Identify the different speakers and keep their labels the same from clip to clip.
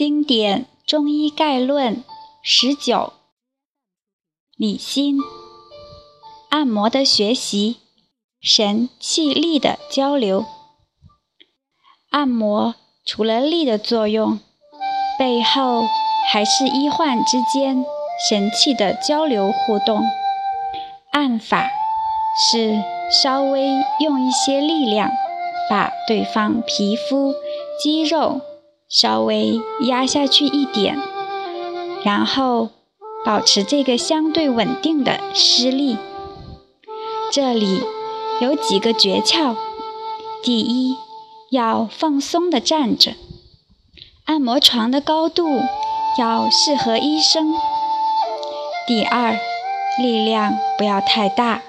Speaker 1: 经典中医概论十九，理心，按摩的学习，神气力的交流。按摩除了力的作用，背后还是医患之间神气的交流互动。按法是稍微用一些力量，把对方皮肤、肌肉。稍微压下去一点，然后保持这个相对稳定的施力。这里有几个诀窍：第一，要放松的站着，按摩床的高度要适合医生；第二，力量不要太大，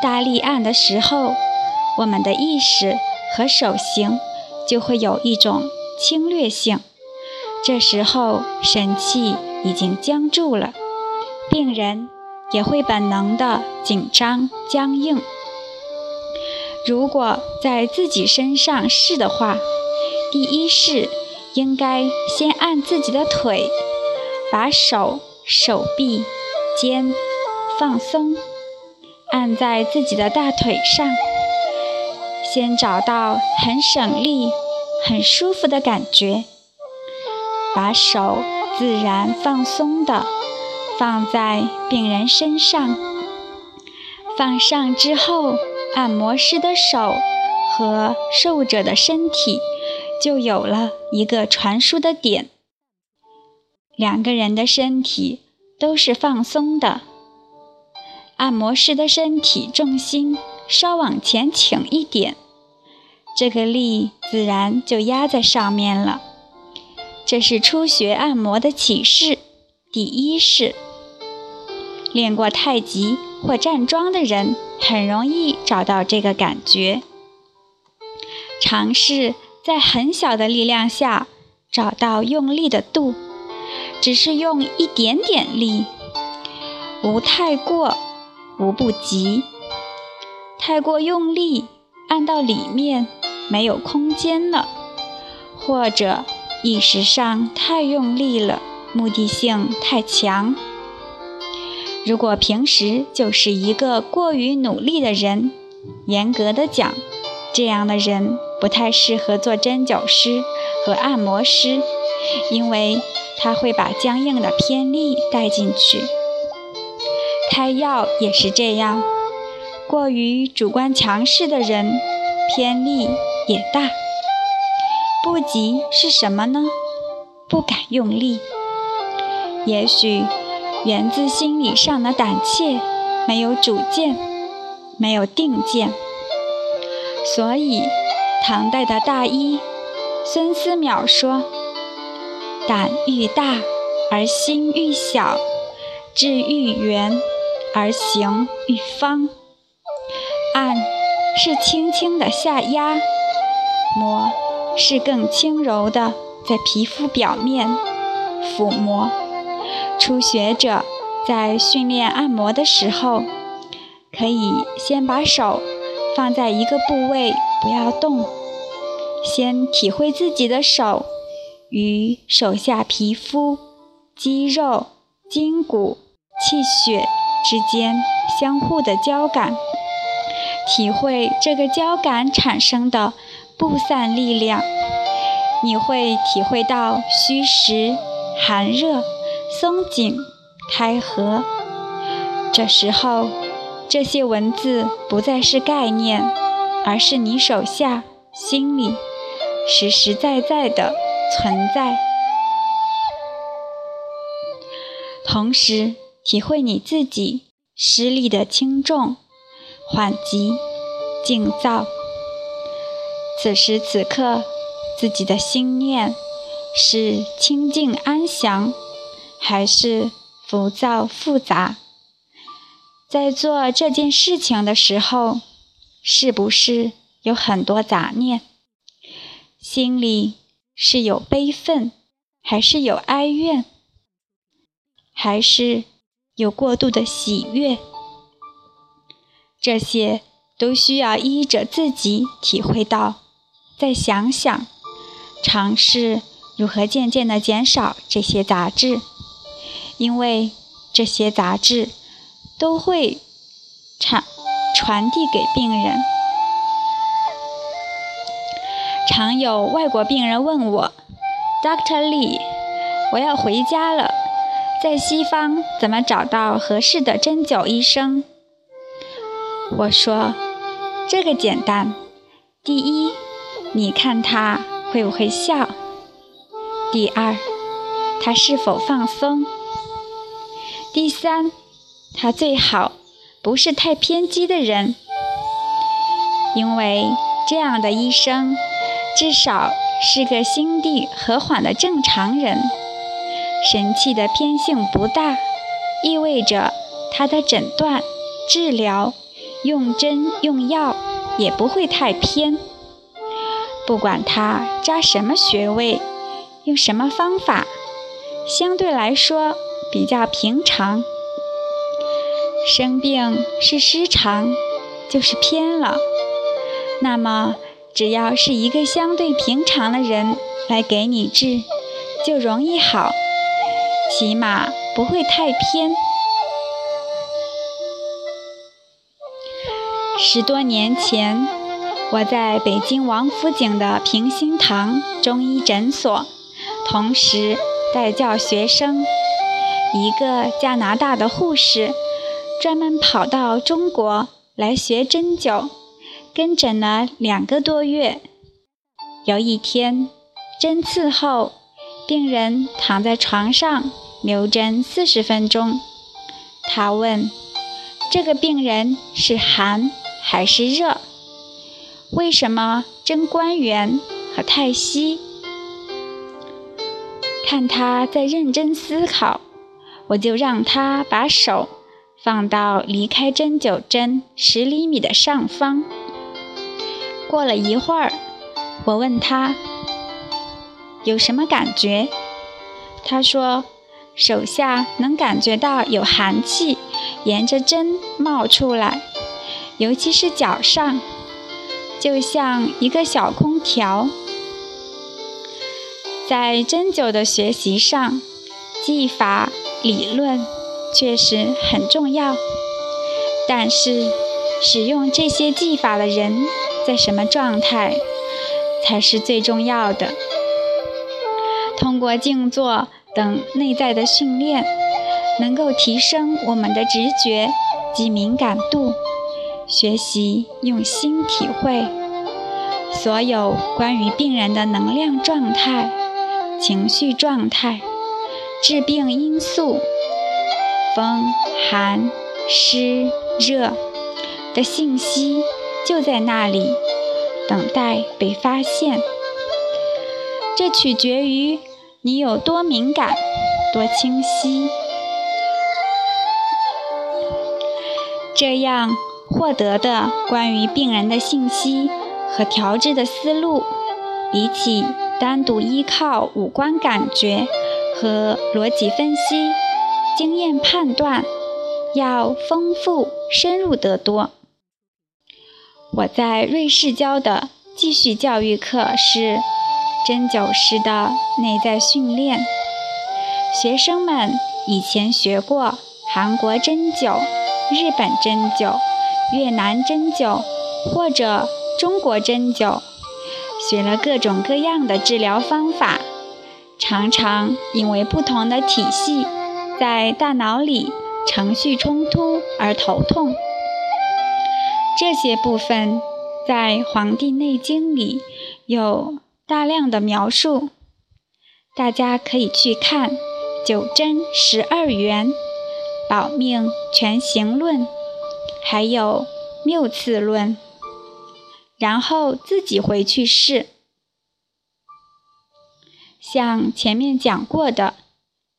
Speaker 1: 大力按的时候，我们的意识和手型就会有一种。侵略性，这时候神气已经僵住了，病人也会本能的紧张僵硬。如果在自己身上试的话，第一式应该先按自己的腿，把手、手臂、肩放松，按在自己的大腿上，先找到很省力。很舒服的感觉，把手自然放松的放在病人身上，放上之后，按摩师的手和受者的身体就有了一个传输的点，两个人的身体都是放松的，按摩师的身体重心稍往前倾一点。这个力自然就压在上面了。这是初学按摩的启示。第一式，练过太极或站桩的人很容易找到这个感觉。尝试在很小的力量下找到用力的度，只是用一点点力，无太过，无不及。太过用力，按到里面。没有空间了，或者意识上太用力了，目的性太强。如果平时就是一个过于努力的人，严格的讲，这样的人不太适合做针灸师和按摩师，因为他会把僵硬的偏力带进去。开药也是这样，过于主观强势的人，偏力。也大，不急是什么呢？不敢用力。也许源自心理上的胆怯，没有主见，没有定见。所以，唐代的大医孙思邈说：“胆愈大而心愈小，志愈圆而行愈方。”按是轻轻的下压。摩是更轻柔的，在皮肤表面抚摸。初学者在训练按摩的时候，可以先把手放在一个部位，不要动，先体会自己的手与手下皮肤、肌肉、筋骨、气血之间相互的交感，体会这个交感产生的。布散力量，你会体会到虚实、寒热、松紧、开合。这时候，这些文字不再是概念，而是你手下心里实实在在的存在。同时，体会你自己施力的轻重、缓急、静躁。此时此刻，自己的心念是清静安详，还是浮躁复杂？在做这件事情的时候，是不是有很多杂念？心里是有悲愤，还是有哀怨，还是有过度的喜悦？这些都需要依着自己体会到。再想想，尝试如何渐渐地减少这些杂质，因为这些杂质都会传传递给病人。常有外国病人问我，Doctor Lee，我要回家了，在西方怎么找到合适的针灸医生？我说，这个简单。第一，你看他会不会笑；第二，他是否放松；第三，他最好不是太偏激的人，因为这样的医生。至少是个心地和缓的正常人，神气的偏性不大，意味着他的诊断、治疗、用针用药也不会太偏。不管他扎什么穴位，用什么方法，相对来说比较平常。生病是失常，就是偏了，那么。只要是一个相对平常的人来给你治，就容易好，起码不会太偏。十多年前，我在北京王府井的平心堂中医诊所，同时带教学生。一个加拿大的护士专门跑到中国来学针灸。跟诊了两个多月，有一天针刺后，病人躺在床上留针四十分钟。他问：“这个病人是寒还是热？为什么针关元和太溪？”看他在认真思考，我就让他把手放到离开针灸针十厘米的上方。过了一会儿，我问他有什么感觉，他说手下能感觉到有寒气沿着针冒出来，尤其是脚上，就像一个小空调。在针灸的学习上，技法理论确实很重要，但是使用这些技法的人。在什么状态才是最重要的？通过静坐等内在的训练，能够提升我们的直觉及敏感度。学习用心体会所有关于病人的能量状态、情绪状态、致病因素、风、寒、湿、热的信息。就在那里，等待被发现。这取决于你有多敏感、多清晰。这样获得的关于病人的信息和调治的思路，比起单独依靠五官感觉和逻辑分析、经验判断，要丰富深入得多。我在瑞士教的继续教育课是针灸师的内在训练。学生们以前学过韩国针灸、日本针灸、越南针灸或者中国针灸，学了各种各样的治疗方法，常常因为不同的体系在大脑里程序冲突而头痛。这些部分在《黄帝内经》里有大量的描述，大家可以去看《九针十二元》《保命全行论》，还有《谬次论》，然后自己回去试。像前面讲过的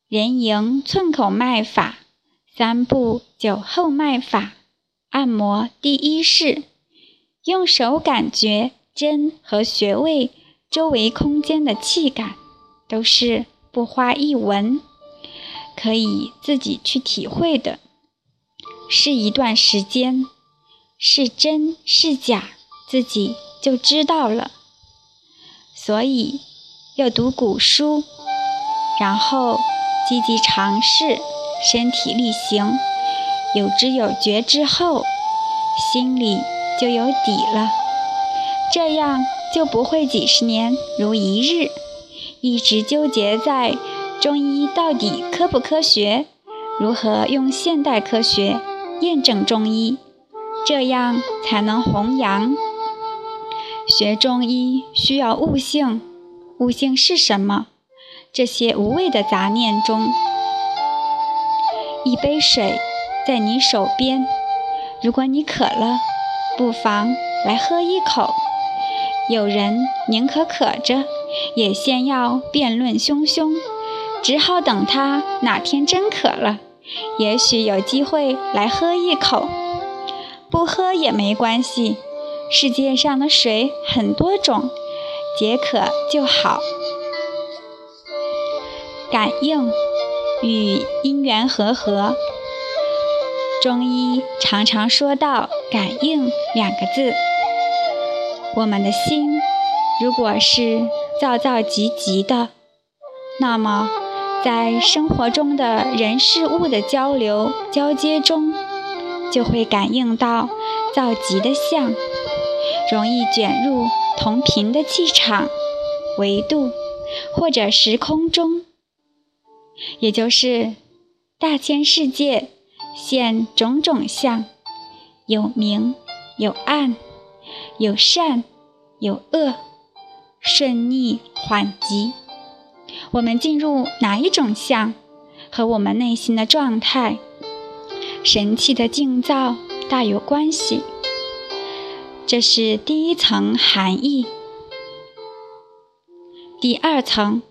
Speaker 1: 人迎寸口脉法、三步九后脉法。按摩第一式，用手感觉针和穴位周围空间的气感，都是不花一文，可以自己去体会的。是一段时间，是真是假，自己就知道了。所以，要读古书，然后积极尝试，身体力行，有知有觉之后，心里就有底了。这样就不会几十年如一日，一直纠结在中医到底科不科学，如何用现代科学验证中医，这样才能弘扬。学中医需要悟性，悟性是什么？这些无谓的杂念中，一杯水在你手边，如果你渴了，不妨来喝一口。有人宁可渴着，也先要辩论汹汹，只好等他哪天真渴了，也许有机会来喝一口。不喝也没关系。世界上的水很多种，解渴就好。感应与因缘和合，中医常常说到“感应”两个字。我们的心如果是躁躁急急的，那么在生活中的人事物的交流交接中，就会感应到躁急的相。容易卷入同频的气场、维度或者时空中，也就是大千世界现种种相，有明有暗，有善有恶，顺逆缓急。我们进入哪一种相，和我们内心的状态、神气的静造大有关系。这是第一层含义。第二层，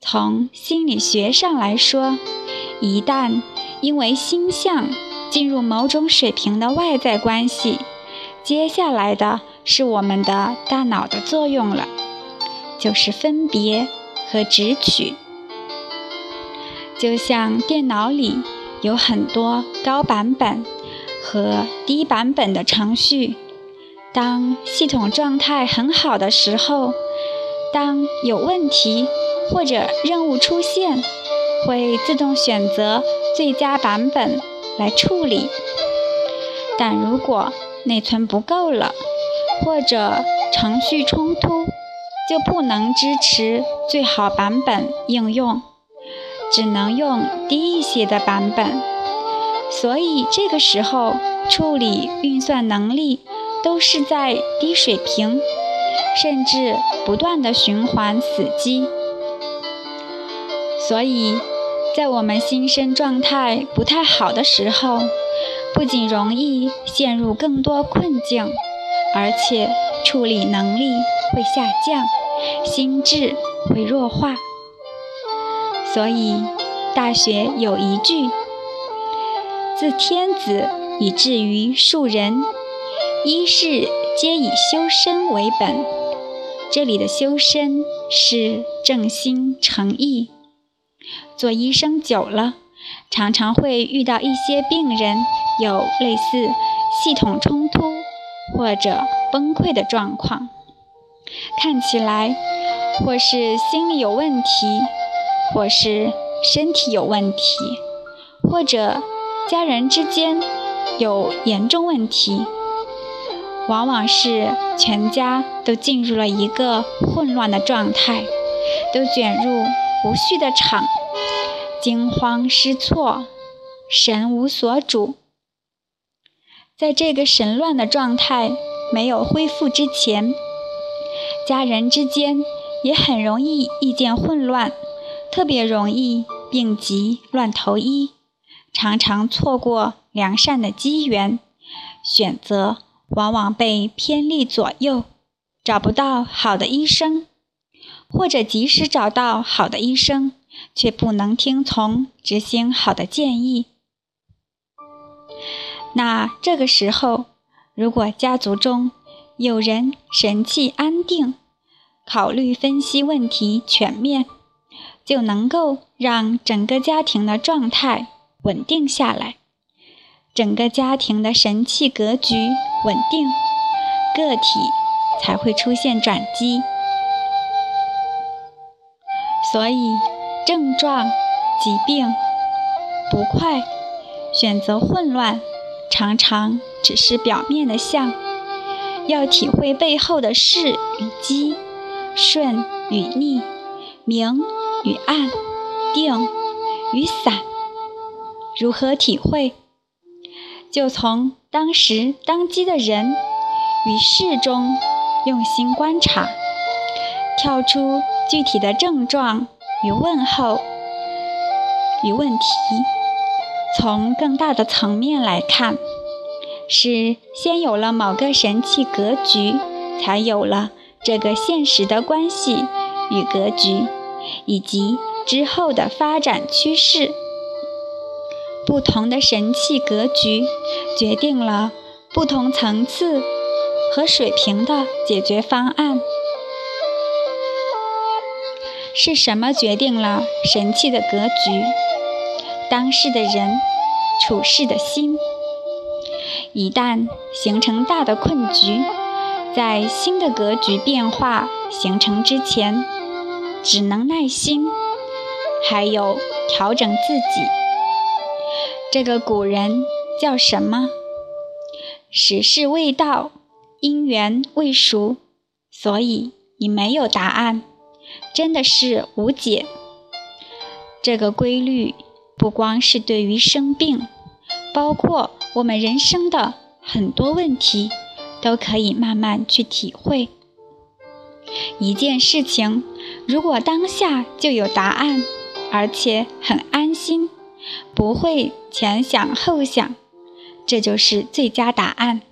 Speaker 1: 从心理学上来说，一旦因为心相进入某种水平的外在关系，接下来的是我们的大脑的作用了，就是分别和直取。就像电脑里有很多高版本和低版本的程序。当系统状态很好的时候，当有问题或者任务出现，会自动选择最佳版本来处理。但如果内存不够了，或者程序冲突，就不能支持最好版本应用，只能用低一些的版本。所以这个时候处理运算能力。都是在低水平，甚至不断的循环死机。所以，在我们心身状态不太好的时候，不仅容易陷入更多困境，而且处理能力会下降，心智会弱化。所以，《大学》有一句：“自天子以至于庶人。”一是皆以修身为本，这里的修身是正心诚意。做医生久了，常常会遇到一些病人有类似系统冲突或者崩溃的状况，看起来或是心理有问题，或是身体有问题，或者家人之间有严重问题。往往是全家都进入了一个混乱的状态，都卷入无序的场，惊慌失措，神无所主。在这个神乱的状态没有恢复之前，家人之间也很容易意见混乱，特别容易病急乱投医，常常错过良善的机缘，选择。往往被偏利左右，找不到好的医生，或者即使找到好的医生，却不能听从执行好的建议。那这个时候，如果家族中有人神气安定，考虑分析问题全面，就能够让整个家庭的状态稳定下来。整个家庭的神气格局稳定，个体才会出现转机。所以症状、疾病、不快、选择混乱，常常只是表面的象。要体会背后的是与机、顺与逆、明与暗、定与散。如何体会？就从当时当机的人与事中用心观察，跳出具体的症状与问候与问题，从更大的层面来看。是先有了某个神气格局，才有了这个现实的关系与格局，以及之后的发展趋势。不同的神气格局，决定了不同层次和水平的解决方案。是什么决定了神气的格局？当事的人，处事的心。一旦形成大的困局，在新的格局变化形成之前，只能耐心，还有调整自己。这个古人叫什么？时势未到，因缘未熟，所以你没有答案，真的是无解。这个规律不光是对于生病，包括。我们人生的很多问题都可以慢慢去体会。一件事情，如果当下就有答案，而且很安心，不会前想后想，这就是最佳答案。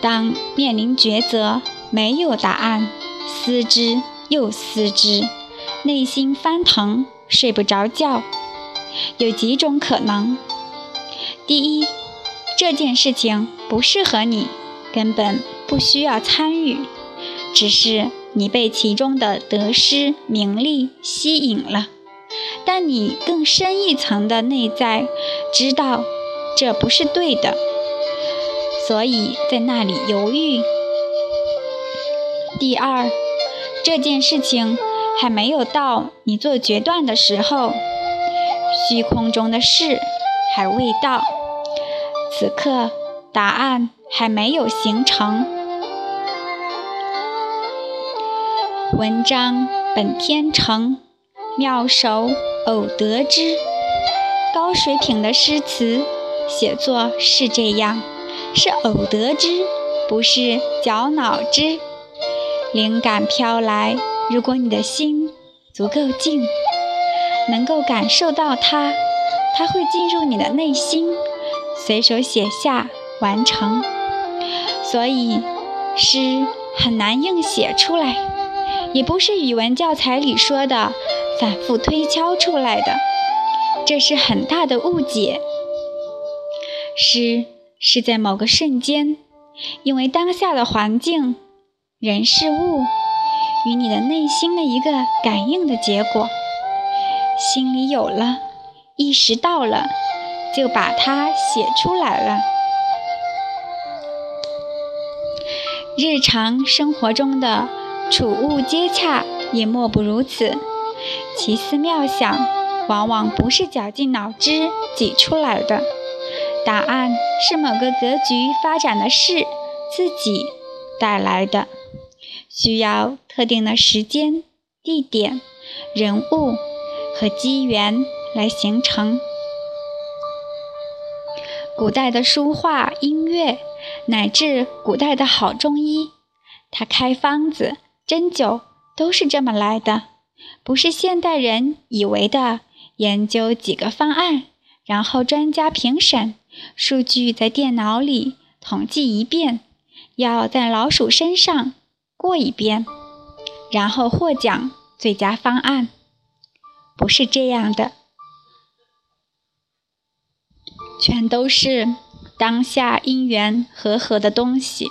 Speaker 1: 当面临抉择，没有答案，思之又思之，内心翻腾，睡不着觉，有几种可能。第一，这件事情不适合你，根本不需要参与，只是你被其中的得失、名利吸引了，但你更深一层的内在知道这不是对的，所以在那里犹豫。第二，这件事情还没有到你做决断的时候，虚空中的事。还未到，此刻答案还没有形成。文章本天成，妙手偶得之。高水平的诗词写作是这样，是偶得之，不是绞脑汁。灵感飘来，如果你的心足够静，能够感受到它。它会进入你的内心，随手写下完成。所以诗很难硬写出来，也不是语文教材里说的反复推敲出来的，这是很大的误解。诗是在某个瞬间，因为当下的环境、人、事物与你的内心的一个感应的结果，心里有了。意识到了，就把它写出来了。日常生活中的处物接洽也莫不如此。奇思妙想往往不是绞尽脑汁挤出来的，答案是某个格局发展的事自己带来的，需要特定的时间、地点、人物和机缘。来形成。古代的书画、音乐，乃至古代的好中医，他开方子、针灸都是这么来的，不是现代人以为的研究几个方案，然后专家评审，数据在电脑里统计一遍，要在老鼠身上过一遍，然后获奖最佳方案，不是这样的。全都是当下因缘和合的东西。